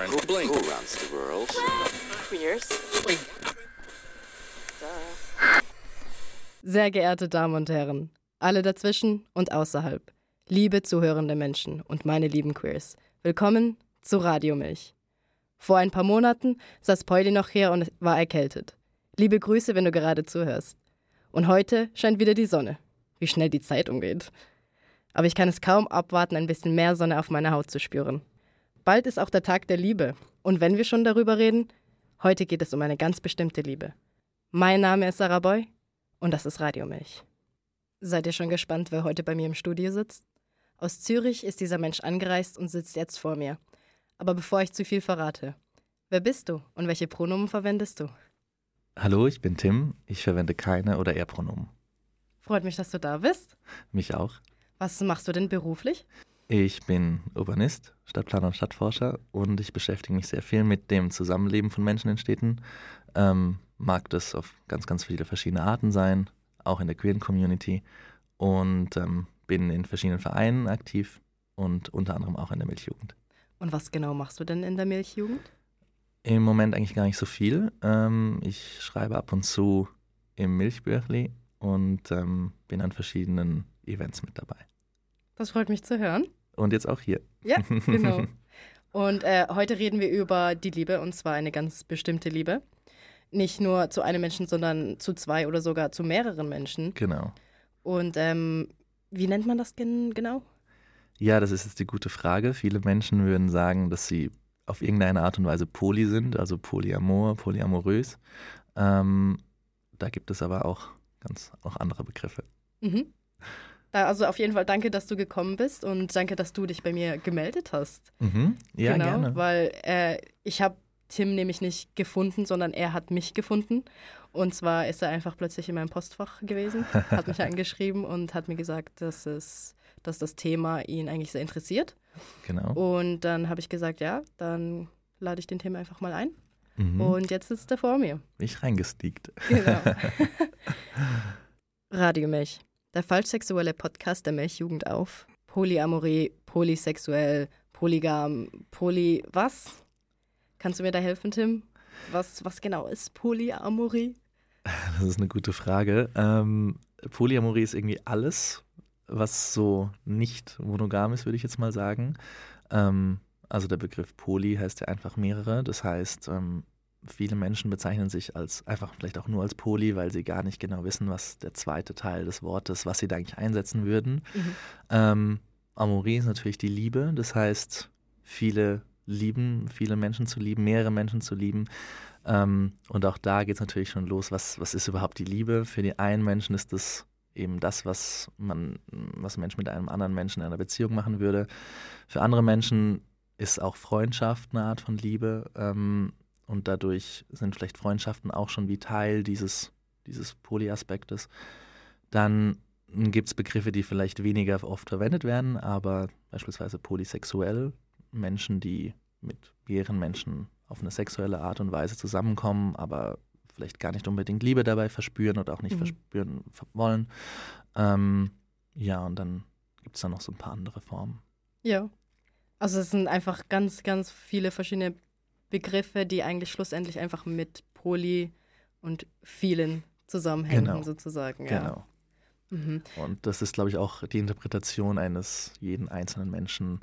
friend. Who, blink. Who runs the world? Queers. Sehr geehrte Damen und Herren, alle dazwischen und außerhalb, liebe zuhörende Menschen und meine lieben Queers, willkommen zu Radio Milch. Vor ein paar Monaten saß Pauli noch hier und war erkältet. Liebe Grüße, wenn du gerade zuhörst. Und heute scheint wieder die Sonne. Wie schnell die Zeit umgeht. Aber ich kann es kaum abwarten, ein bisschen mehr Sonne auf meiner Haut zu spüren. Bald ist auch der Tag der Liebe. Und wenn wir schon darüber reden, heute geht es um eine ganz bestimmte Liebe. Mein Name ist Sarah Boy und das ist Radio Milch. Seid ihr schon gespannt, wer heute bei mir im Studio sitzt? Aus Zürich ist dieser Mensch angereist und sitzt jetzt vor mir. Aber bevor ich zu viel verrate, wer bist du und welche Pronomen verwendest du? Hallo, ich bin Tim. Ich verwende keine oder er Pronomen. Freut mich, dass du da bist. Mich auch. Was machst du denn beruflich? Ich bin Urbanist, Stadtplaner und Stadtforscher und ich beschäftige mich sehr viel mit dem Zusammenleben von Menschen in Städten. Ähm, mag das auf ganz, ganz viele verschiedene Arten sein, auch in der queeren Community und ähm, bin in verschiedenen Vereinen aktiv und unter anderem auch in der Milchjugend. Und was genau machst du denn in der Milchjugend? Im Moment eigentlich gar nicht so viel. Ähm, ich schreibe ab und zu im Milchbüchli und ähm, bin an verschiedenen Events mit dabei. Das freut mich zu hören. Und jetzt auch hier. Ja, genau. Und äh, heute reden wir über die Liebe und zwar eine ganz bestimmte Liebe. Nicht nur zu einem Menschen, sondern zu zwei oder sogar zu mehreren Menschen. Genau. Und ähm, wie nennt man das gen genau? Ja, das ist jetzt die gute Frage. Viele Menschen würden sagen, dass sie auf irgendeine Art und Weise poly sind, also polyamor, polyamorös. Ähm, da gibt es aber auch ganz auch andere Begriffe. Mhm. Also auf jeden Fall danke, dass du gekommen bist und danke, dass du dich bei mir gemeldet hast. Mhm. Ja, genau, gerne. Weil äh, ich habe Tim nämlich nicht gefunden, sondern er hat mich gefunden. Und zwar ist er einfach plötzlich in meinem Postfach gewesen, hat mich angeschrieben und hat mir gesagt, dass, es, dass das Thema ihn eigentlich sehr interessiert. Genau. Und dann habe ich gesagt, ja, dann lade ich den Thema einfach mal ein. Mhm. Und jetzt sitzt er vor mir. Ich reingestiegt. Genau. Radio Milch der falschsexuelle Podcast der Milchjugend auf. Polyamorie, polysexuell, polygam, poly. Was? Kannst du mir da helfen, Tim? Was, was genau ist Polyamorie? Das ist eine gute Frage. Ähm, Polyamorie ist irgendwie alles, was so nicht monogam ist, würde ich jetzt mal sagen. Ähm, also der Begriff Poly heißt ja einfach mehrere. Das heißt, ähm, viele Menschen bezeichnen sich als einfach vielleicht auch nur als Poli, weil sie gar nicht genau wissen, was der zweite Teil des Wortes, was sie da eigentlich einsetzen würden. Mhm. Ähm, Amorie ist natürlich die Liebe, das heißt, viele lieben, viele Menschen zu lieben, mehrere Menschen zu lieben. Ähm, und auch da geht es natürlich schon los, was, was ist überhaupt die Liebe? Für die einen Menschen ist das eben das, was man, was ein Mensch mit einem anderen Menschen in einer Beziehung machen würde. Für andere Menschen ist auch Freundschaft eine Art von Liebe. Ähm, und dadurch sind vielleicht Freundschaften auch schon wie Teil dieses, dieses Polyaspektes. Dann gibt es Begriffe, die vielleicht weniger oft verwendet werden, aber beispielsweise polysexuell, Menschen, die mit mehreren Menschen auf eine sexuelle Art und Weise zusammenkommen, aber vielleicht gar nicht unbedingt Liebe dabei verspüren oder auch nicht mhm. verspüren wollen. Ähm, ja, und dann gibt es da noch so ein paar andere Formen. Ja. Also es sind einfach ganz, ganz viele verschiedene Begriffe, die eigentlich schlussendlich einfach mit Poly und vielen zusammenhängen, genau. sozusagen. Ja. Genau. Mhm. Und das ist, glaube ich, auch die Interpretation eines jeden einzelnen Menschen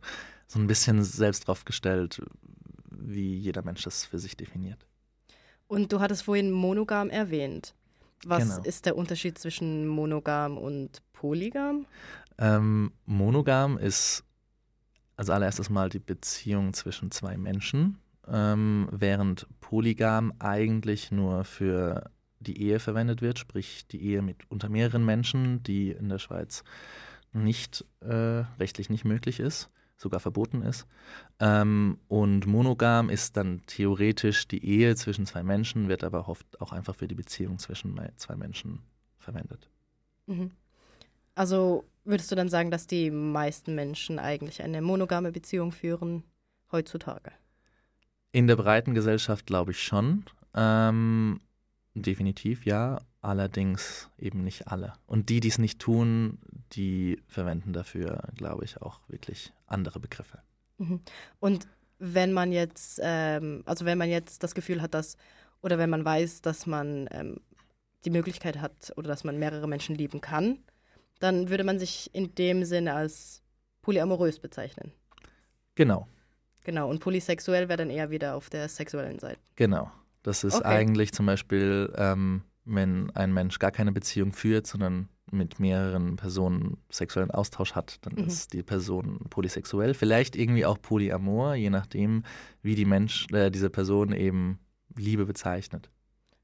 so ein bisschen selbst drauf gestellt, wie jeder Mensch das für sich definiert. Und du hattest vorhin monogam erwähnt. Was genau. ist der Unterschied zwischen monogam und polygam? Ähm, monogam ist als allererstes mal die Beziehung zwischen zwei Menschen ähm, während Polygam eigentlich nur für die Ehe verwendet wird, sprich die Ehe mit unter mehreren Menschen, die in der Schweiz nicht äh, rechtlich nicht möglich ist, sogar verboten ist. Ähm, und monogam ist dann theoretisch die Ehe zwischen zwei Menschen, wird aber oft auch einfach für die Beziehung zwischen zwei Menschen verwendet. Mhm. Also würdest du dann sagen, dass die meisten Menschen eigentlich eine monogame Beziehung führen heutzutage? In der breiten Gesellschaft glaube ich schon. Ähm, definitiv ja, allerdings eben nicht alle. Und die, die es nicht tun, die verwenden dafür, glaube ich, auch wirklich andere Begriffe. Mhm. Und wenn man jetzt, ähm, also wenn man jetzt das Gefühl hat, dass, oder wenn man weiß, dass man ähm, die Möglichkeit hat oder dass man mehrere Menschen lieben kann, dann würde man sich in dem Sinne als polyamorös bezeichnen. Genau. Genau, und polysexuell wäre dann eher wieder auf der sexuellen Seite. Genau. Das ist Okay. eigentlich zum Beispiel, ähm, wenn ein Mensch gar keine Beziehung führt, sondern mit mehreren Personen sexuellen Austausch hat, dann Mhm. ist die Person polysexuell. Vielleicht irgendwie auch polyamor, je nachdem, wie die Mensch, äh, diese Person eben Liebe bezeichnet.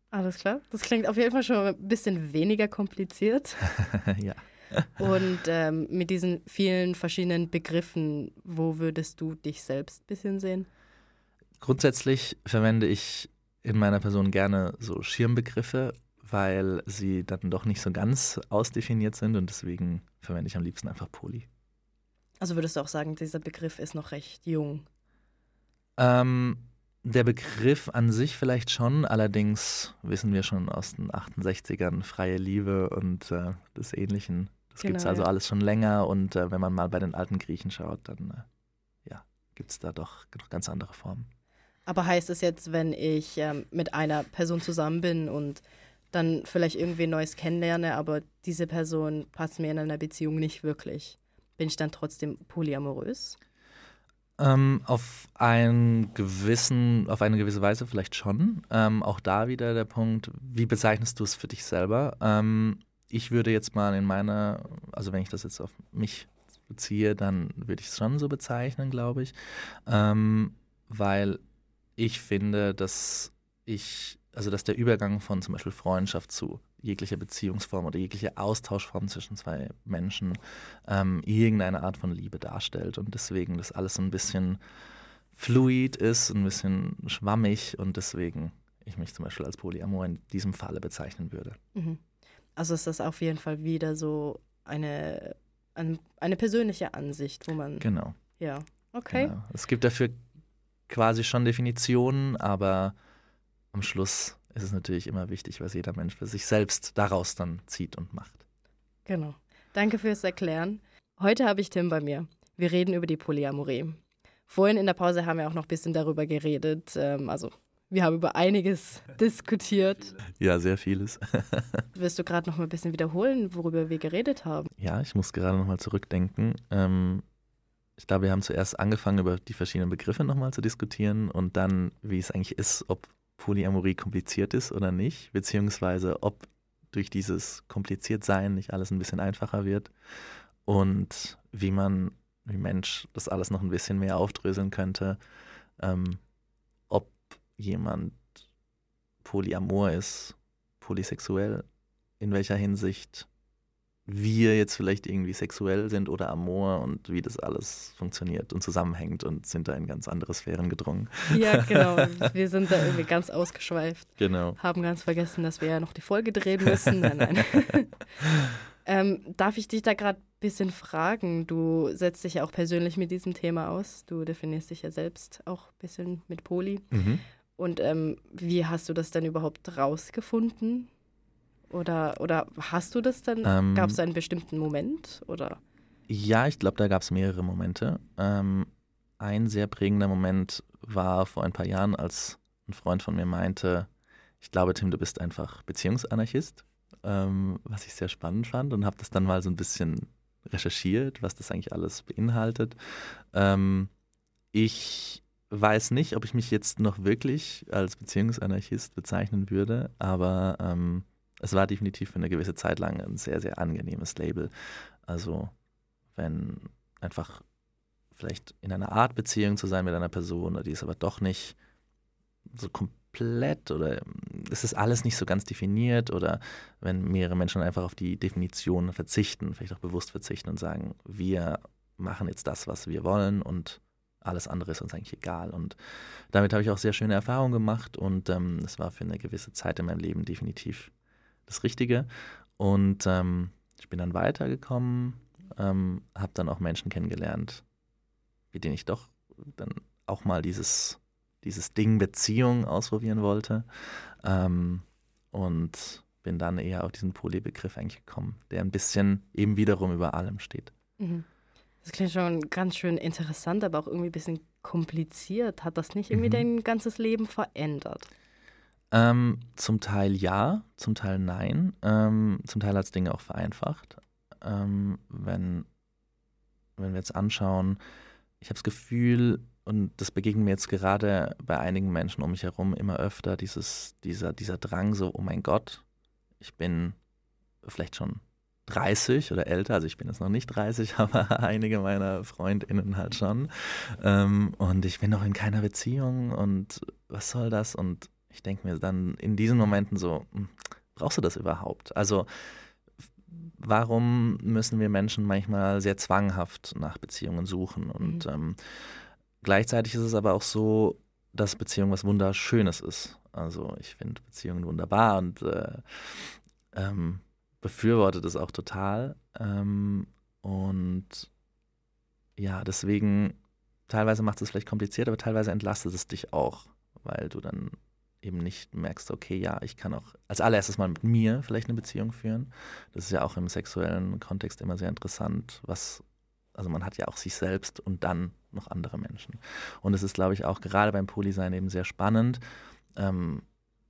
Alles klar. Das klingt auf jeden Fall schon ein bisschen weniger kompliziert. ja. Und ähm, mit diesen vielen verschiedenen Begriffen, wo würdest du dich selbst ein bisschen sehen? Grundsätzlich verwende ich in meiner Person gerne so Schirmbegriffe, weil sie dann doch nicht so ganz ausdefiniert sind und deswegen verwende ich am liebsten einfach Poly. Also würdest du auch sagen, dieser Begriff ist noch recht jung? Ähm, der Begriff an sich vielleicht schon, allerdings wissen wir schon aus den 68ern freie Liebe und äh, des Ähnlichen. Das Genau, gibt es also ja. alles schon länger und äh, wenn man mal bei den alten Griechen schaut, dann äh, ja, gibt es da doch noch ganz andere Formen. Aber heißt es jetzt, wenn ich ähm, mit einer Person zusammen bin und dann vielleicht irgendwie Neues kennenlerne, aber diese Person passt mir in einer Beziehung nicht wirklich, bin ich dann trotzdem polyamorös? Ähm, auf einen gewissen, auf eine gewisse Weise vielleicht schon. Ähm, auch da wieder der Punkt, wie bezeichnest du es für dich selber? Ähm, ich würde jetzt mal in meiner, also wenn ich das jetzt auf mich beziehe, dann würde ich es schon so bezeichnen, glaube ich. Ähm, weil ich finde, dass ich, also dass der Übergang von zum Beispiel Freundschaft zu jeglicher Beziehungsform oder jeglicher Austauschform zwischen zwei Menschen ähm, irgendeine Art von Liebe darstellt und deswegen das alles so ein bisschen fluid ist, ein bisschen schwammig und deswegen ich mich zum Beispiel als Polyamor in diesem Falle bezeichnen würde. Mhm. Also ist das auf jeden Fall wieder so eine, eine, eine persönliche Ansicht, wo man, Genau. ja, okay. genau. Es gibt dafür quasi schon Definitionen, aber am Schluss ist es natürlich immer wichtig, was jeder Mensch für sich selbst daraus dann zieht und macht. Genau. Danke fürs Erklären. Heute habe ich Tim bei mir. Wir reden über die Polyamorie. Vorhin in der Pause haben wir auch noch ein bisschen darüber geredet. Ähm, also, wir haben über einiges diskutiert. Ja, sehr vieles. Willst du gerade noch mal ein bisschen wiederholen, worüber wir geredet haben? Ja, ich muss gerade nochmal zurückdenken. Ähm, ich glaube, wir haben zuerst angefangen, über die verschiedenen Begriffe nochmal zu diskutieren und dann, wie es eigentlich ist, ob Polyamorie kompliziert ist oder nicht, beziehungsweise ob durch dieses Kompliziertsein nicht alles ein bisschen einfacher wird und wie man, wie Mensch, das alles noch ein bisschen mehr aufdröseln könnte, ähm, jemand polyamor ist, polysexuell, in welcher Hinsicht wir jetzt vielleicht irgendwie sexuell sind oder amor und wie das alles funktioniert und zusammenhängt und sind da in ganz andere Sphären gedrungen. Ja, genau. Wir sind da irgendwie ganz ausgeschweift. Genau. Haben ganz vergessen, dass wir ja noch die Folge drehen müssen. Nein, nein. ähm, darf ich dich da gerade ein bisschen fragen? Du setzt dich ja auch persönlich mit diesem Thema aus. Du definierst dich ja selbst auch ein bisschen mit Poli. Mhm. Und ähm, wie hast du das denn überhaupt rausgefunden? Oder, oder hast du das dann? Ähm, Gab es einen bestimmten Moment? Oder? Ja, ich glaube, da gab es mehrere Momente. Ähm, ein sehr prägender Moment war vor ein paar Jahren, als ein Freund von mir meinte, ich glaube, Tim, du bist einfach Beziehungsanarchist, ähm, was ich sehr spannend fand und habe das dann mal so ein bisschen recherchiert, was das eigentlich alles beinhaltet. Ähm, ich weiß nicht, ob ich mich jetzt noch wirklich als Beziehungsanarchist bezeichnen würde, aber ähm, es war definitiv für eine gewisse Zeit lang ein sehr, sehr angenehmes Label. Also wenn einfach vielleicht in einer Art Beziehung zu sein mit einer Person, die ist aber doch nicht so komplett oder es ist alles nicht so ganz definiert oder wenn mehrere Menschen einfach auf die Definition verzichten, vielleicht auch bewusst verzichten und sagen, wir machen jetzt das, was wir wollen und alles andere ist uns eigentlich egal. Und damit habe ich auch sehr schöne Erfahrungen gemacht und ähm, es war für eine gewisse Zeit in meinem Leben definitiv das Richtige. Und ähm, ich bin dann weitergekommen, ähm, habe dann auch Menschen kennengelernt, mit denen ich doch dann auch mal dieses, dieses Ding Beziehung ausprobieren wollte. Ähm, und bin dann eher auf diesen Polybegriff eigentlich gekommen, der ein bisschen eben wiederum über allem steht. Mhm. Das klingt schon ganz schön interessant, aber auch irgendwie ein bisschen kompliziert. Hat das nicht irgendwie Mhm. dein ganzes Leben verändert? Ähm, zum Teil ja, zum Teil nein. Ähm, zum Teil hat es Dinge auch vereinfacht. Ähm, wenn, wenn wir jetzt anschauen, ich habe das Gefühl, und das begegnet mir jetzt gerade bei einigen Menschen um mich herum immer öfter, dieses, dieser, dieser Drang so, oh mein Gott, ich bin vielleicht schon 30 oder älter, also ich bin jetzt noch nicht 30, aber einige meiner FreundInnen halt schon. Ähm, und ich bin noch in keiner Beziehung und was soll das? Und ich denke mir dann in diesen Momenten so, hm, brauchst du das überhaupt? Also warum müssen wir Menschen manchmal sehr zwanghaft nach Beziehungen suchen? Und Mhm. ähm, gleichzeitig ist es aber auch so, dass Beziehung was Wunderschönes ist. Also ich finde Beziehungen wunderbar und äh, ähm, befürworte das auch total. Ähm, und ja, deswegen, teilweise macht es vielleicht kompliziert, aber teilweise entlastet es dich auch, weil du dann eben nicht merkst, okay, ja, ich kann auch als allererstes mal mit mir vielleicht eine Beziehung führen. Das ist ja auch im sexuellen Kontext immer sehr interessant, was, also man hat ja auch sich selbst und dann noch andere Menschen. Und es ist, glaube ich, auch gerade beim Polysein eben sehr spannend, ähm,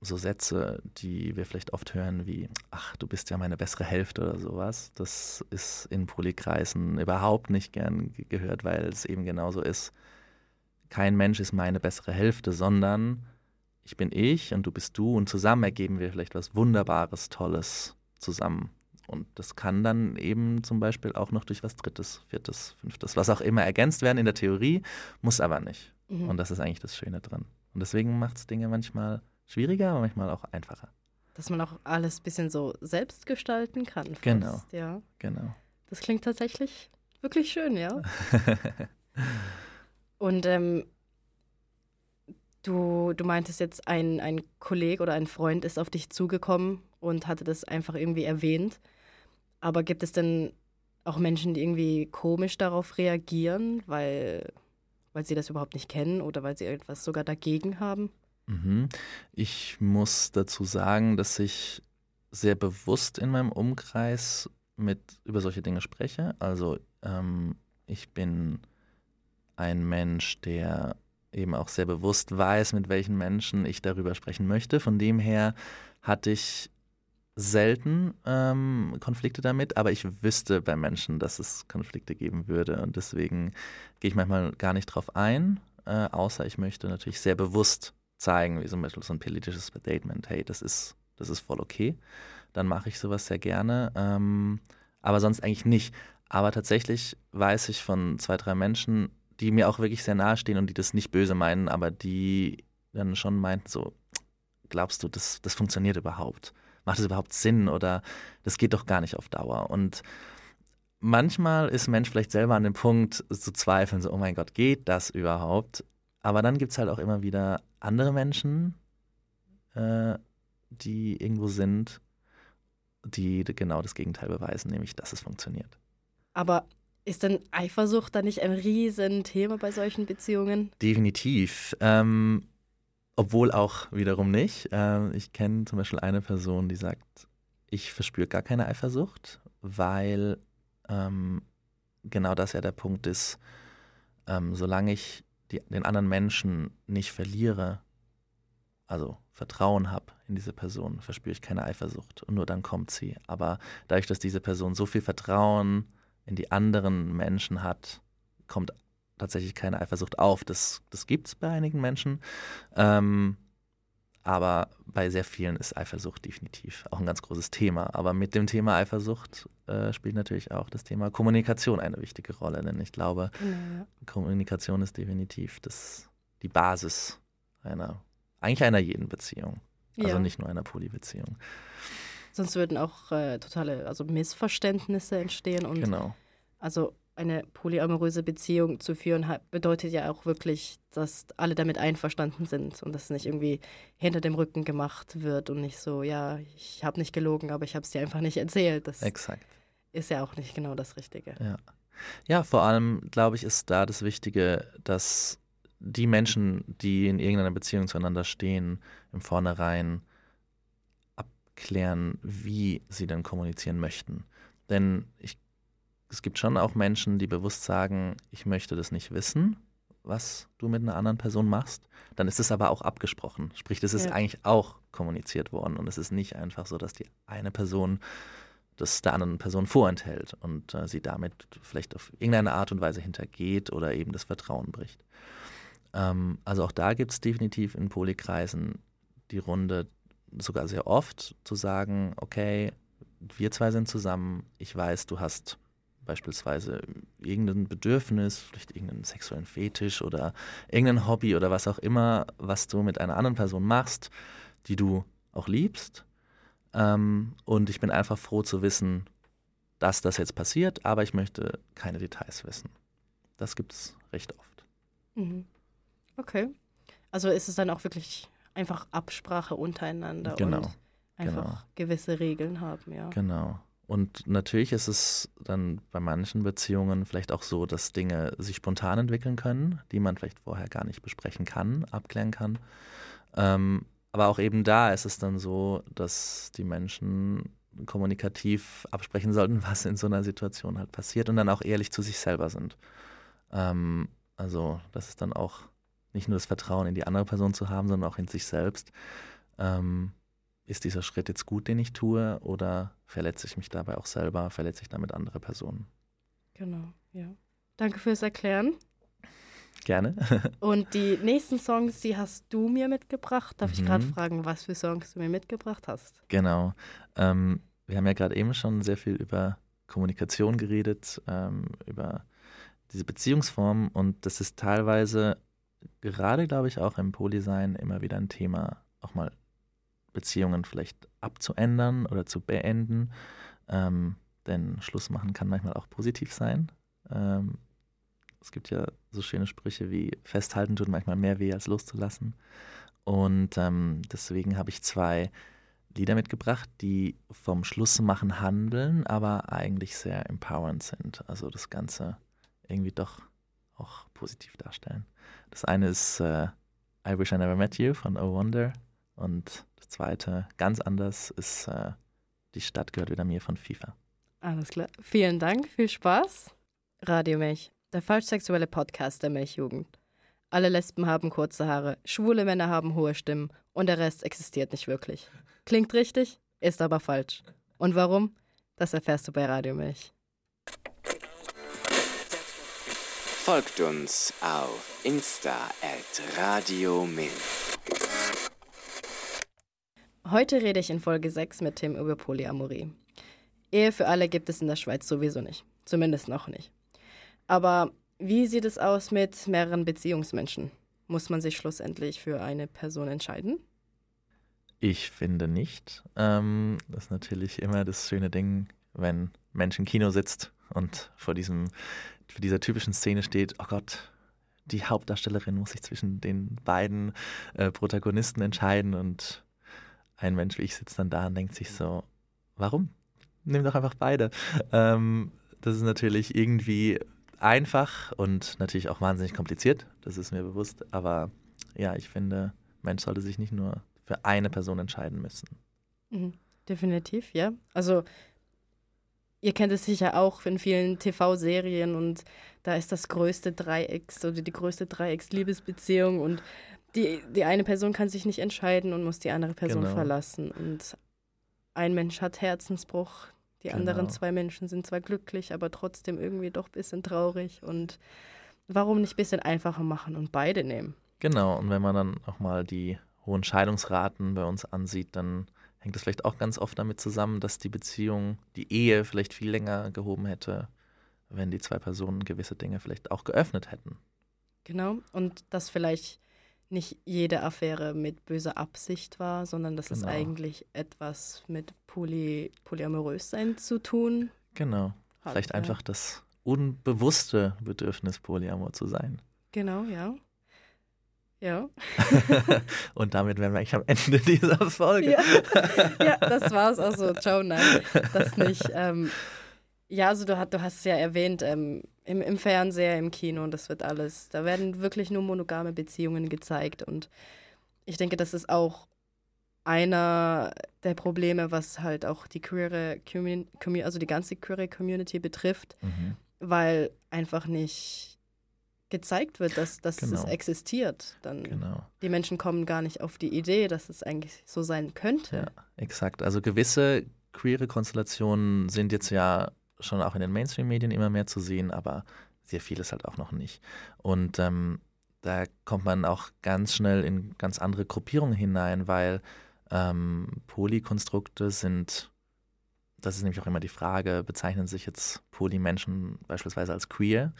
so Sätze, die wir vielleicht oft hören, wie, ach, du bist ja meine bessere Hälfte oder sowas. Das ist in Polykreisen überhaupt nicht gern ge- gehört, weil es eben genauso ist. Kein Mensch ist meine bessere Hälfte, sondern ich bin ich und du bist du und zusammen ergeben wir vielleicht was Wunderbares, Tolles zusammen. Und das kann dann eben zum Beispiel auch noch durch was Drittes, Viertes, Fünftes, was auch immer ergänzt werden in der Theorie, muss aber nicht. Mhm. Und das ist eigentlich das Schöne dran. Und deswegen macht es Dinge manchmal schwieriger, aber manchmal auch einfacher. Dass man auch alles ein bisschen so selbst gestalten kann. Fast, Genau. Ja. Genau. Das klingt tatsächlich wirklich schön, ja. Und ähm, du, du meintest jetzt, ein, ein Kollege oder ein Freund ist auf dich zugekommen und hatte das einfach irgendwie erwähnt. Aber gibt es denn auch Menschen, die irgendwie komisch darauf reagieren, weil, weil sie das überhaupt nicht kennen oder weil sie etwas sogar dagegen haben? Mhm. Ich muss dazu sagen, dass ich sehr bewusst in meinem Umkreis mit über solche Dinge spreche. Also ähm, ich bin ein Mensch, der eben auch sehr bewusst weiß, mit welchen Menschen ich darüber sprechen möchte. Von dem her hatte ich selten ähm, Konflikte damit, aber ich wüsste bei Menschen, dass es Konflikte geben würde. Und deswegen gehe ich manchmal gar nicht drauf ein, äh, außer ich möchte natürlich sehr bewusst zeigen, wie zum Beispiel so ein politisches Statement, hey, das ist, das ist voll okay. Dann mache ich sowas sehr gerne. Ähm, aber sonst eigentlich nicht. Aber tatsächlich weiß ich von zwei, drei Menschen, die mir auch wirklich sehr nahe stehen und die das nicht böse meinen, aber die dann schon meinten so, glaubst du, das, das funktioniert überhaupt? Macht das überhaupt Sinn oder das geht doch gar nicht auf Dauer? Und manchmal ist Mensch vielleicht selber an dem Punkt zu zweifeln, so, oh mein Gott, geht das überhaupt? Aber dann gibt es halt auch immer wieder andere Menschen, äh, die irgendwo sind, die genau das Gegenteil beweisen, nämlich, dass es funktioniert. Aber ist denn Eifersucht da nicht ein Riesenthema bei solchen Beziehungen? Definitiv. Ähm, obwohl auch wiederum nicht. Ähm, ich kenne zum Beispiel eine Person, die sagt, ich verspüre gar keine Eifersucht, weil ähm, genau das ja der Punkt ist, ähm, solange ich die, den anderen Menschen nicht verliere, also Vertrauen habe in diese Person, verspüre ich keine Eifersucht und nur dann kommt sie. Aber dadurch, dass diese Person so viel Vertrauen in die anderen Menschen hat, kommt tatsächlich keine Eifersucht auf. Das, das gibt es bei einigen Menschen. Ähm, aber bei sehr vielen ist Eifersucht definitiv auch ein ganz großes Thema. Aber mit dem Thema Eifersucht äh, spielt natürlich auch das Thema Kommunikation eine wichtige Rolle. Denn ich glaube, Genau. Kommunikation ist definitiv das, die Basis einer, eigentlich einer jeden Beziehung. Also ja. nicht nur einer Polybeziehung. Sonst würden auch äh, totale also Missverständnisse entstehen und Genau. also eine polyamoröse Beziehung zu führen bedeutet ja auch wirklich, dass alle damit einverstanden sind und dass nicht irgendwie hinter dem Rücken gemacht wird und nicht so, ja, ich habe nicht gelogen, aber ich habe es dir einfach nicht erzählt. Das Exakt. ist ja auch nicht genau das Richtige. Ja. Ja, vor allem, glaube ich, ist da das Wichtige, dass die Menschen, die in irgendeiner Beziehung zueinander stehen, im Vornherein abklären, wie sie denn kommunizieren möchten. Denn ich es gibt schon auch Menschen, die bewusst sagen, ich möchte das nicht wissen, was du mit einer anderen Person machst. Dann ist es aber auch abgesprochen. Sprich, das ist Ja. eigentlich auch kommuniziert worden. Und es ist nicht einfach so, dass die eine Person das der anderen Person vorenthält und äh, sie damit vielleicht auf irgendeine Art und Weise hintergeht oder eben das Vertrauen bricht. Ähm, also auch da gibt es definitiv in Polykreisen die Runde sogar sehr oft zu sagen, okay, wir zwei sind zusammen, ich weiß, du hast beispielsweise irgendein Bedürfnis, vielleicht irgendeinen sexuellen Fetisch oder irgendein Hobby oder was auch immer, was du mit einer anderen Person machst, die du auch liebst. Ähm, und ich bin einfach froh zu wissen, dass das jetzt passiert, aber ich möchte keine Details wissen. Das gibt es recht oft. Mhm. Okay. Also ist es dann auch wirklich einfach Absprache untereinander Genau, und einfach genau. gewisse Regeln haben, ja. Genau. Und natürlich ist es dann bei manchen Beziehungen vielleicht auch so, dass Dinge sich spontan entwickeln können, die man vielleicht vorher gar nicht besprechen kann, abklären kann. Ähm, aber auch eben da ist es dann so, dass die Menschen kommunikativ absprechen sollten, was in so einer Situation halt passiert und dann auch ehrlich zu sich selber sind. Ähm, also das ist dann auch nicht nur das Vertrauen in die andere Person zu haben, sondern auch in sich selbst. Ähm, ist dieser Schritt jetzt gut, den ich tue, oder verletze ich mich dabei auch selber, verletze ich damit andere Personen? Genau, ja. Danke fürs Erklären. Gerne. Und die nächsten Songs, die hast du mir mitgebracht. Darf ich Mhm. gerade fragen, was für Songs du mir mitgebracht hast? genau. Ähm, wir haben ja gerade eben schon sehr viel über Kommunikation geredet, ähm, über diese Beziehungsform und das ist teilweise gerade, glaube ich, auch im Polysein immer wieder ein Thema, auch mal Beziehungen vielleicht abzuändern oder zu beenden. Ähm, denn Schluss machen kann manchmal auch positiv sein. Ähm, es gibt ja so schöne Sprüche wie festhalten tut manchmal mehr weh als loszulassen. Und ähm, deswegen habe ich zwei Lieder mitgebracht, die vom Schlussmachen handeln, aber eigentlich sehr empowernd sind. Also das Ganze irgendwie doch auch positiv darstellen. Das eine ist äh, I Wish I Never Met You von Oh Wonder und das zweite, ganz anders, ist äh, Die Stadt gehört wieder mir von FIFA. Alles klar. Vielen Dank, viel Spaß. Radio Milch, der falsch sexuelle Podcast der Milchjugend. Alle Lesben haben kurze Haare, schwule Männer haben hohe Stimmen und der Rest existiert nicht wirklich. Klingt richtig, ist aber falsch. Und warum? Das erfährst du bei Radio Milch. Folgt uns auf Insta at Radio Milch. Heute rede ich in Folge 6 mit Tim über Polyamorie. Ehe für alle gibt es in der Schweiz sowieso nicht. Zumindest noch nicht. Aber wie sieht es aus mit mehreren Beziehungsmenschen? Muss man sich schlussendlich für eine Person entscheiden? Ich finde nicht. Ähm, das ist natürlich immer das schöne Ding, wenn Mensch im Kino sitzt und vor diesem, vor dieser typischen Szene steht, oh Gott, die Hauptdarstellerin muss sich zwischen den beiden äh, Protagonisten entscheiden und ein Mensch wie ich sitzt dann da und denkt sich so, warum? Nimm doch einfach beide. Ähm, das ist natürlich irgendwie einfach und natürlich auch wahnsinnig kompliziert, das ist mir bewusst, aber ja, ich finde, Mensch sollte sich nicht nur für eine Person entscheiden müssen. Mhm. Definitiv, ja. Also ihr kennt es sicher auch in vielen TV-Serien und da ist das größte Dreiecks oder die größte Dreiecks-Liebesbeziehung und die, die eine Person kann sich nicht entscheiden und muss die andere Person Genau. verlassen. Und ein Mensch hat Herzensbruch, die anderen Genau. zwei Menschen sind zwar glücklich, aber trotzdem irgendwie doch ein bisschen traurig. Und warum nicht ein bisschen einfacher machen und beide nehmen? Genau, und wenn man dann auch mal die hohen Scheidungsraten bei uns ansieht, dann hängt das vielleicht auch ganz oft damit zusammen, dass die Beziehung, die Ehe vielleicht viel länger gehoben hätte, wenn die zwei Personen gewisse Dinge vielleicht auch geöffnet hätten. Genau. Und dass vielleicht nicht jede Affäre mit böser Absicht war, sondern dass es Genau. eigentlich etwas mit Poly polyamorös sein zu tun Genau. hat. Vielleicht ja. einfach das unbewusste Bedürfnis, Polyamor zu sein. Genau, ja. Ja. und damit wären wir eigentlich am Ende dieser Folge. Ja, ja das war's. Also, ciao, nein, das nicht. Ähm, ja, also du, hast- du hast es ja erwähnt, ähm, im, im Fernseher, im Kino, das wird alles, da werden wirklich nur monogame Beziehungen gezeigt und ich denke, das ist auch einer der Probleme, was halt auch die queere Community, also die ganze queere Community betrifft, Mhm. weil einfach nicht gezeigt wird, dass, dass es Genau. existiert. Dann Genau. die Menschen kommen gar nicht auf die Idee, dass es eigentlich so sein könnte. Ja, exakt. Also gewisse queere Konstellationen sind jetzt ja schon auch in den Mainstream-Medien immer mehr zu sehen, aber sehr vieles halt auch noch nicht. Und ähm, da kommt man auch ganz schnell in ganz andere Gruppierungen hinein, weil ähm, Polykonstrukte sind, das ist nämlich auch immer die Frage, bezeichnen sich jetzt Polymenschen beispielsweise als queer?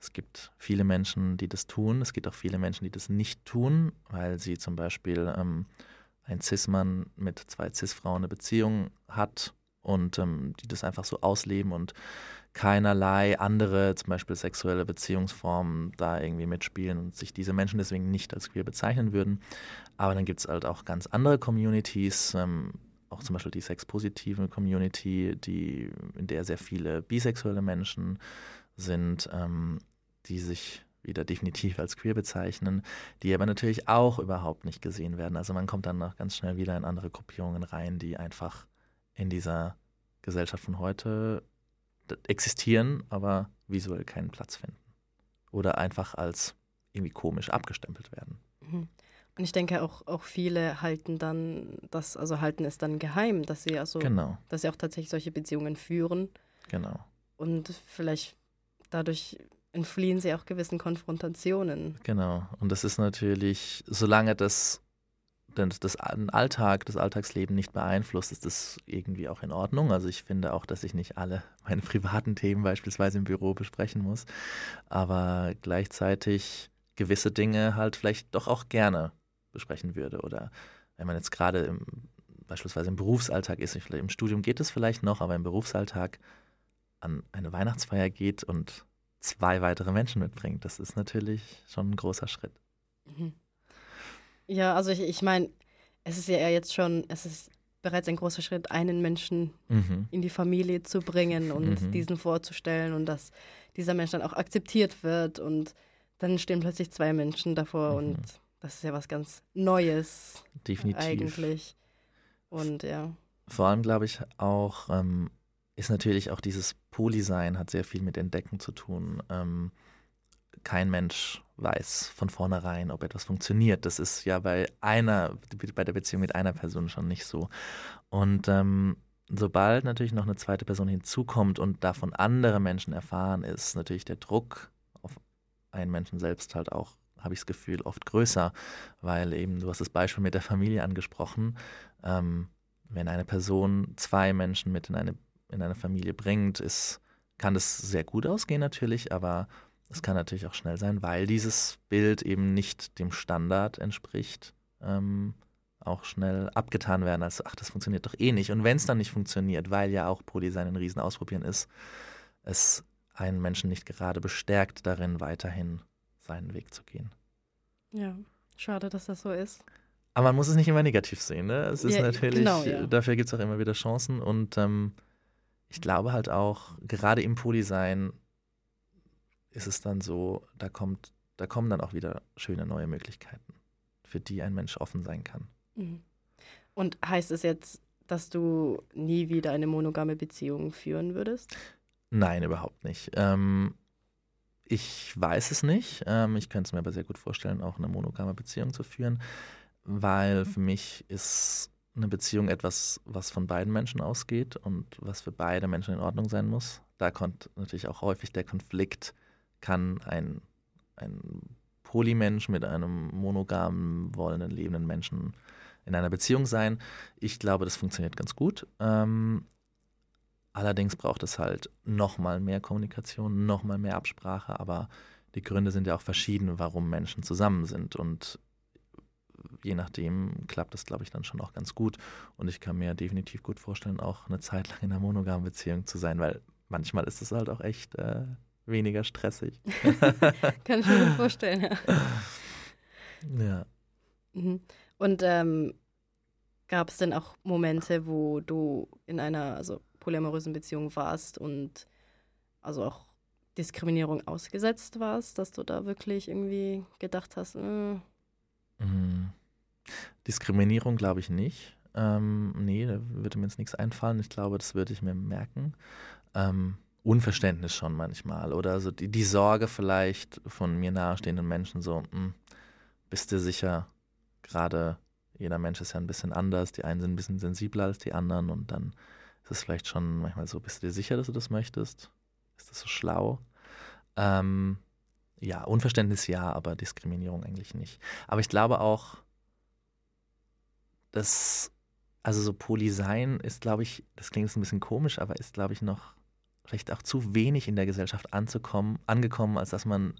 Es gibt viele Menschen, die das tun. Es gibt auch viele Menschen, die das nicht tun, weil sie zum Beispiel ähm, ein Cis-Mann mit zwei Cis-Frauen eine Beziehung hat und ähm, die das einfach so ausleben und keinerlei andere, zum Beispiel sexuelle Beziehungsformen da irgendwie mitspielen und sich diese Menschen deswegen nicht als queer bezeichnen würden. Aber dann gibt es halt auch ganz andere Communities, ähm, auch zum Beispiel die sexpositive Community, die, in der sehr viele bisexuelle Menschen sind, ähm, die sich wieder definitiv als queer bezeichnen, die aber natürlich auch überhaupt nicht gesehen werden. Also man kommt dann noch ganz schnell wieder in andere Gruppierungen rein, die einfach in dieser Gesellschaft von heute existieren, aber visuell keinen Platz finden. Oder einfach als irgendwie komisch abgestempelt werden. Mhm. Und ich denke auch, auch viele halten dann das, also halten es dann geheim, dass sie also, Genau, dass sie auch tatsächlich solche Beziehungen führen genau. und vielleicht dadurch entfliehen sie auch gewissen Konfrontationen. Genau. Und das ist natürlich, solange das denn das den Alltag, das Alltagsleben nicht beeinflusst, ist das irgendwie auch in Ordnung. Also ich finde auch, dass ich nicht alle meine privaten Themen beispielsweise im Büro besprechen muss, aber gleichzeitig gewisse Dinge halt vielleicht doch auch gerne besprechen würde. Oder wenn man jetzt gerade im, beispielsweise im Berufsalltag ist, im Studium geht es vielleicht noch, aber im Berufsalltag an eine Weihnachtsfeier geht und zwei weitere Menschen mitbringt, das ist natürlich schon ein großer Schritt. Mhm. Ja, also ich, ich meine, es ist ja jetzt schon, es ist bereits ein großer Schritt, einen Menschen Mhm. in die Familie zu bringen und Mhm. diesen vorzustellen und dass dieser Mensch dann auch akzeptiert wird und dann stehen plötzlich zwei Menschen davor Mhm. und das ist ja was ganz Neues Definitiv. eigentlich. Und ja. Vor allem glaube ich auch, ähm, ist natürlich auch dieses Polysein hat sehr viel mit Entdecken zu tun. Ähm, kein Mensch weiß von vornherein, ob etwas funktioniert. Das ist ja bei einer, bei der Beziehung mit einer Person schon nicht so. Und ähm, sobald natürlich noch eine zweite Person hinzukommt und davon andere Menschen erfahren, ist natürlich der Druck auf einen Menschen selbst halt auch, habe ich das Gefühl, oft größer, weil eben, du hast das Beispiel mit der Familie angesprochen, ähm, wenn eine Person zwei Menschen mit in eine, in eine Familie bringt, ist, kann das sehr gut ausgehen natürlich, aber es kann natürlich auch schnell sein, weil dieses Bild eben nicht dem Standard entspricht, ähm, auch schnell abgetan werden, als ach, das funktioniert doch eh nicht. Und wenn es dann nicht funktioniert, weil ja auch Polysein ein Riesenausprobieren ist, es einen Menschen nicht gerade bestärkt darin, weiterhin seinen Weg zu gehen. Ja, schade, dass das so ist. Aber man muss es nicht immer negativ sehen. Ne? Es ist Ja, natürlich, genau, ja. dafür gibt es auch immer wieder Chancen. Und ähm, ich glaube halt auch, gerade im Polysein ist es dann so, da kommt, da kommen dann auch wieder schöne neue Möglichkeiten, für die ein Mensch offen sein kann. Mhm. Und heißt es jetzt, dass du nie wieder eine monogame Beziehung führen würdest? Nein, überhaupt nicht. Ähm, ich weiß es nicht. Ähm, ich könnte es mir aber sehr gut vorstellen, auch eine monogame Beziehung zu führen, weil für mich ist eine Beziehung etwas, was von beiden Menschen ausgeht und was für beide Menschen in Ordnung sein muss. Da kommt natürlich auch häufig der Konflikt, kann ein, ein Polymensch mit einem monogamen, wollenden, lebenden Menschen in einer Beziehung sein. Ich glaube, das funktioniert ganz gut. Ähm, allerdings braucht es halt nochmal mehr Kommunikation, nochmal mehr Absprache, aber die Gründe sind ja auch verschieden, warum Menschen zusammen sind und je nachdem klappt das, glaube ich, dann schon auch ganz gut. Und ich kann mir definitiv gut vorstellen, auch eine Zeit lang in einer monogamen Beziehung zu sein, weil manchmal ist es halt auch echt äh, weniger stressig. Kann ich mir vorstellen, ja. ja. Mhm. Und ähm, gab es denn auch Momente, wo du in einer also polyamorösen Beziehung warst und also auch Diskriminierung ausgesetzt warst, dass du da wirklich irgendwie gedacht hast, äh, Mm. Diskriminierung glaube ich nicht. Ähm, nee, da würde mir jetzt nichts einfallen. Ich glaube, das würde ich mir merken. Ähm, Unverständnis schon manchmal oder so die, die Sorge vielleicht von mir nahestehenden Menschen so, mh, hm, bist du sicher, gerade jeder Mensch ist ja ein bisschen anders, die einen sind ein bisschen sensibler als die anderen und dann ist es vielleicht schon manchmal so, bist du dir sicher, dass du das möchtest? Ist das so schlau? Ähm, ja, Unverständnis ja, aber Diskriminierung eigentlich nicht. Aber ich glaube auch, dass, also so Poli sein ist, glaube ich, das klingt jetzt ein bisschen komisch, aber ist, glaube ich, noch vielleicht auch zu wenig in der Gesellschaft anzukommen, angekommen, als dass man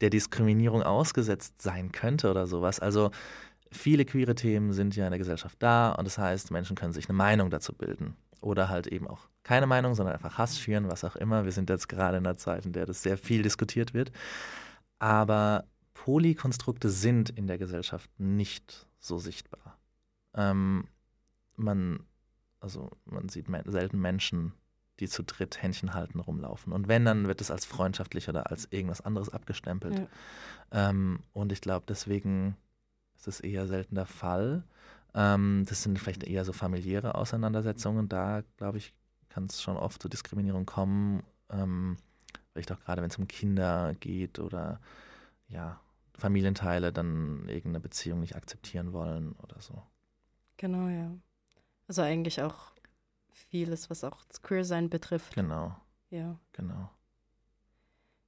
der Diskriminierung ausgesetzt sein könnte oder sowas. Also viele queere Themen sind ja in der Gesellschaft da und das heißt, Menschen können sich eine Meinung dazu bilden. Oder halt eben auch keine Meinung, sondern einfach Hass schüren, was auch immer. Wir sind jetzt gerade in einer Zeit, in der das sehr viel diskutiert wird. Aber Polykonstrukte sind in der Gesellschaft nicht so sichtbar. Ähm, man, also man sieht selten Menschen die zu dritt Händchen halten rumlaufen. Und wenn, dann wird es als freundschaftlich oder als irgendwas anderes abgestempelt. Ja. Ähm, und ich glaube, deswegen ist es eher selten der Fall. Ähm, das sind vielleicht eher so familiäre Auseinandersetzungen. Da, glaube ich, kann es schon oft zu Diskriminierung kommen. Ähm, vielleicht auch gerade, wenn es um Kinder geht oder ja, Familienteile dann irgendeine Beziehung nicht akzeptieren wollen oder so. Genau, ja. Also eigentlich auch vieles, was auch das Queer-Sein betrifft. Genau. Ja. Genau.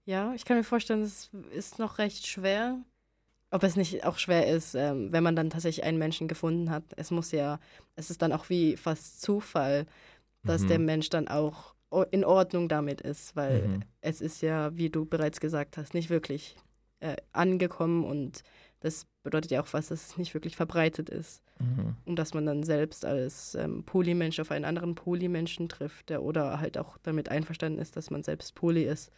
Ja, ich kann mir vorstellen, es ist noch recht schwer. Ob es nicht auch schwer ist, ähm, wenn man dann tatsächlich einen Menschen gefunden hat. Es muss ja, es ist dann auch wie fast Zufall, dass mhm. der Mensch dann auch in Ordnung damit ist, weil mhm. es ist ja, wie du bereits gesagt hast, nicht wirklich äh, angekommen und das bedeutet ja auch was, dass es nicht wirklich verbreitet ist. Mhm. Und dass man dann selbst als ähm, Polymensch auf einen anderen Polymenschen trifft, der oder halt auch damit einverstanden ist, dass man selbst Poly ist.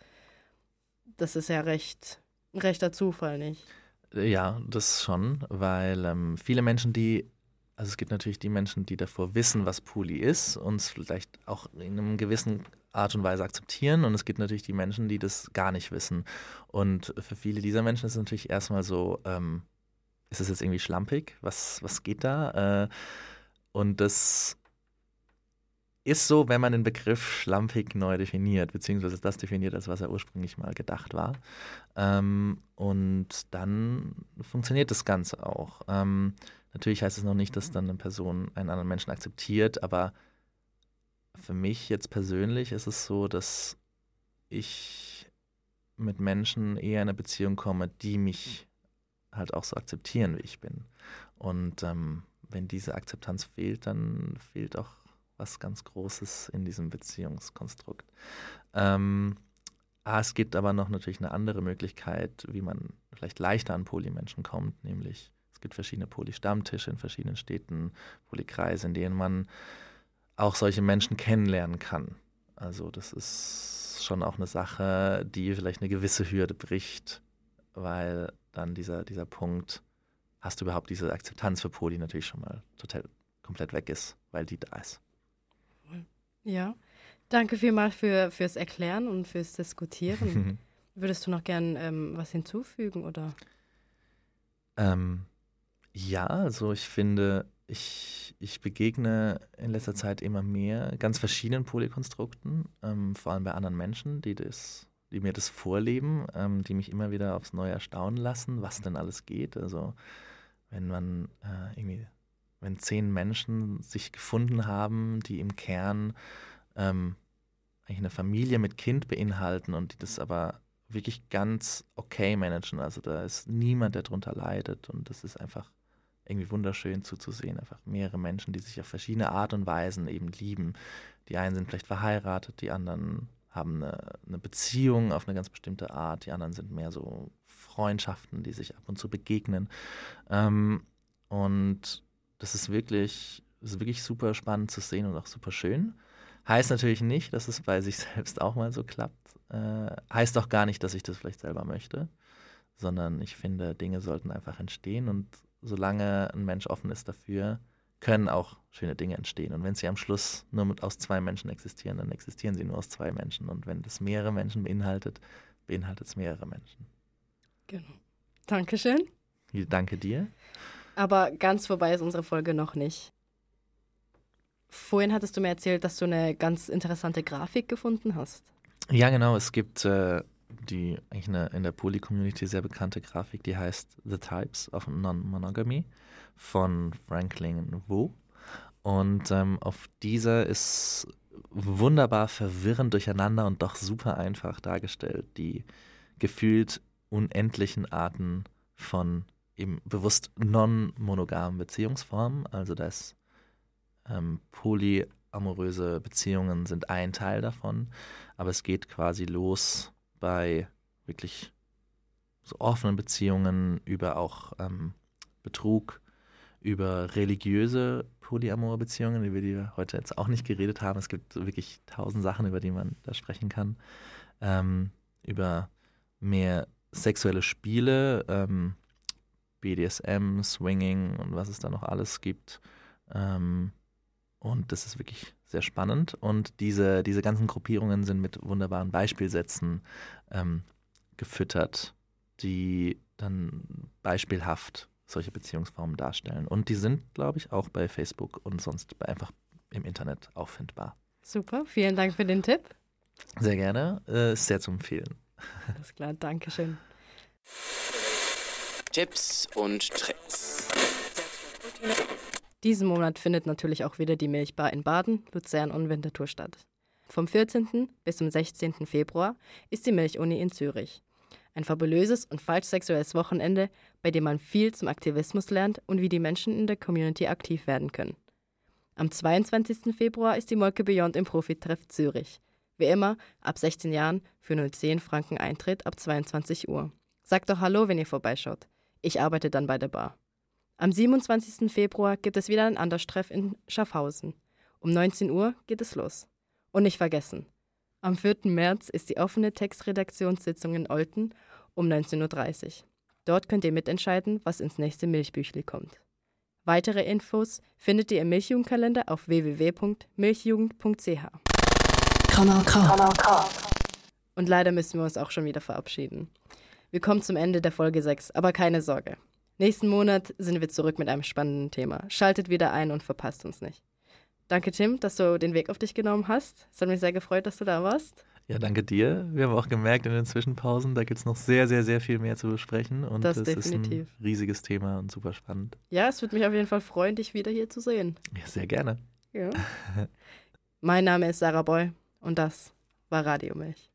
Das ist ja recht, rechter Zufall, nicht? Ja, das schon, weil ähm, viele Menschen, die, also es gibt natürlich die Menschen, die davor wissen, was Poly ist und es vielleicht auch in einem gewissen Art und Weise akzeptieren. Und es gibt natürlich die Menschen, die das gar nicht wissen. Und für viele dieser Menschen ist es natürlich erstmal so, ähm, ist das jetzt irgendwie schlampig? Was, was geht da? Äh, und das ist so, wenn man den Begriff schlampig neu definiert, beziehungsweise das definiert, als was er ursprünglich mal gedacht war. Ähm, und dann funktioniert das Ganze auch. Ähm, natürlich heißt es noch nicht, dass dann eine Person einen anderen Menschen akzeptiert, aber für mich jetzt persönlich ist es so, dass ich mit Menschen eher in eine Beziehung komme, die mich halt auch so akzeptieren, wie ich bin. Und ähm, wenn diese Akzeptanz fehlt, dann fehlt auch was ganz Großes in diesem Beziehungskonstrukt. Ähm, ah, es gibt aber noch natürlich eine andere Möglichkeit, wie man vielleicht leichter an Polymenschen kommt, nämlich es gibt verschiedene Poly-Stammtische in verschiedenen Städten, Polykreise, in denen man auch solche Menschen kennenlernen kann. Also das ist schon auch eine Sache, die vielleicht eine gewisse Hürde bricht, weil dann dieser, dieser Punkt, hast du überhaupt diese Akzeptanz für Poli natürlich schon mal total komplett weg ist, weil die da ist. Ja, danke vielmals für, fürs Erklären und fürs Diskutieren. Würdest du noch gern ähm, was hinzufügen oder? Ähm, ja, also ich finde, ich, ich begegne in letzter Zeit immer mehr ganz verschiedenen Polykonstrukten, ähm, vor allem bei anderen Menschen, die, das, die mir das vorleben, ähm, die mich immer wieder aufs Neue erstaunen lassen, was denn alles geht. Also wenn man äh, irgendwie, wenn zehn Menschen sich gefunden haben, die im Kern ähm, eigentlich eine Familie mit Kind beinhalten und die das aber wirklich ganz okay managen. Also da ist niemand, der darunter leidet und das ist einfach irgendwie wunderschön zuzusehen. Einfach mehrere Menschen, die sich auf verschiedene Art und Weisen eben lieben. Die einen sind vielleicht verheiratet, die anderen haben eine, eine, Beziehung auf eine ganz bestimmte Art, die anderen sind mehr so Freundschaften, die sich ab und zu begegnen. Ähm, und das ist wirklich, ist wirklich super spannend zu sehen und auch super schön. Heißt natürlich nicht, dass es bei sich selbst auch mal so klappt. Äh, heißt auch gar nicht, dass ich das vielleicht selber möchte, sondern ich finde, Dinge sollten einfach entstehen und solange ein Mensch offen ist dafür, können auch schöne Dinge entstehen. Und wenn sie am Schluss nur mit, aus zwei Menschen existieren, dann existieren sie nur aus zwei Menschen. Und wenn das mehrere Menschen beinhaltet, beinhaltet es mehrere Menschen. Genau. Dankeschön. Danke dir. Aber ganz vorbei ist unsere Folge noch nicht. Vorhin hattest du mir erzählt, dass du eine ganz interessante Grafik gefunden hast. Ja, genau. Es gibt äh, die eigentlich eine, in der Poly-Community sehr bekannte Grafik, die heißt The Types of Non-Monogamy von Franklin Wu. Und ähm, auf dieser ist wunderbar verwirrend durcheinander und doch super einfach dargestellt die gefühlt unendlichen Arten von eben bewusst non-monogamen Beziehungsformen. Also das ähm, polyamoröse Beziehungen sind ein Teil davon, aber es geht quasi los bei wirklich so offenen Beziehungen über auch ähm, Betrug, über religiöse polyamore Beziehungen, über die wir heute jetzt auch nicht geredet haben. Es gibt wirklich tausend Sachen, über die man da sprechen kann. Ähm, über mehr sexuelle Spiele, ähm, BDSM, Swinging und was es da noch alles gibt. Ähm, und das ist wirklich sehr spannend. Und diese, diese ganzen Gruppierungen sind mit wunderbaren Beispielsätzen ähm, gefüttert, die dann beispielhaft solche Beziehungsformen darstellen. Und die sind, glaube ich, auch bei Facebook und sonst einfach im Internet auffindbar. Super, vielen Dank für den Tipp. Sehr gerne, äh, ist sehr zu empfehlen. Alles klar, danke schön. Tipps und Tricks. Diesen Monat findet natürlich auch wieder die Milchbar in Baden, Luzern und Winterthur statt. Vom 14. bis zum 16. Februar ist die Milchuni in Zürich. Ein fabulöses und falsch sexuelles Wochenende, bei dem man viel zum Aktivismus lernt und wie die Menschen in der Community aktiv werden können. Am 22. Februar ist die Molke Beyond im Profitreff Zürich. Wie immer, ab 16 Jahren für nur 10 Franken Eintritt ab 22 Uhr. Sagt doch Hallo, wenn ihr vorbeischaut. Ich arbeite dann bei der Bar. Am 27. Februar gibt es wieder ein Anderstreff in Schaffhausen. Um 19 Uhr geht es los. Und nicht vergessen, am 4. März ist die offene Textredaktionssitzung in Olten um 19.30 Uhr. Dort könnt ihr mitentscheiden, was ins nächste Milchbüchli kommt. Weitere Infos findet ihr im Milchjugendkalender auf www.milchjugend.ch. Kanal K. Kanal K. Und leider müssen wir uns auch schon wieder verabschieden. Wir kommen zum Ende der Folge 6, aber keine Sorge. Nächsten Monat sind wir zurück mit einem spannenden Thema. Schaltet wieder ein und verpasst uns nicht. Danke, Tim, dass du den Weg auf dich genommen hast. Es hat mich sehr gefreut, dass du da warst. Ja, danke dir. Wir haben auch gemerkt in den Zwischenpausen, da gibt es noch sehr, sehr, sehr viel mehr zu besprechen. Und das, das definitiv. ist ein riesiges Thema und super spannend. Ja, es würde mich auf jeden Fall freuen, dich wieder hier zu sehen. Ja, sehr gerne. Ja. mein Name ist Sarah Boy und das war Radio Milch.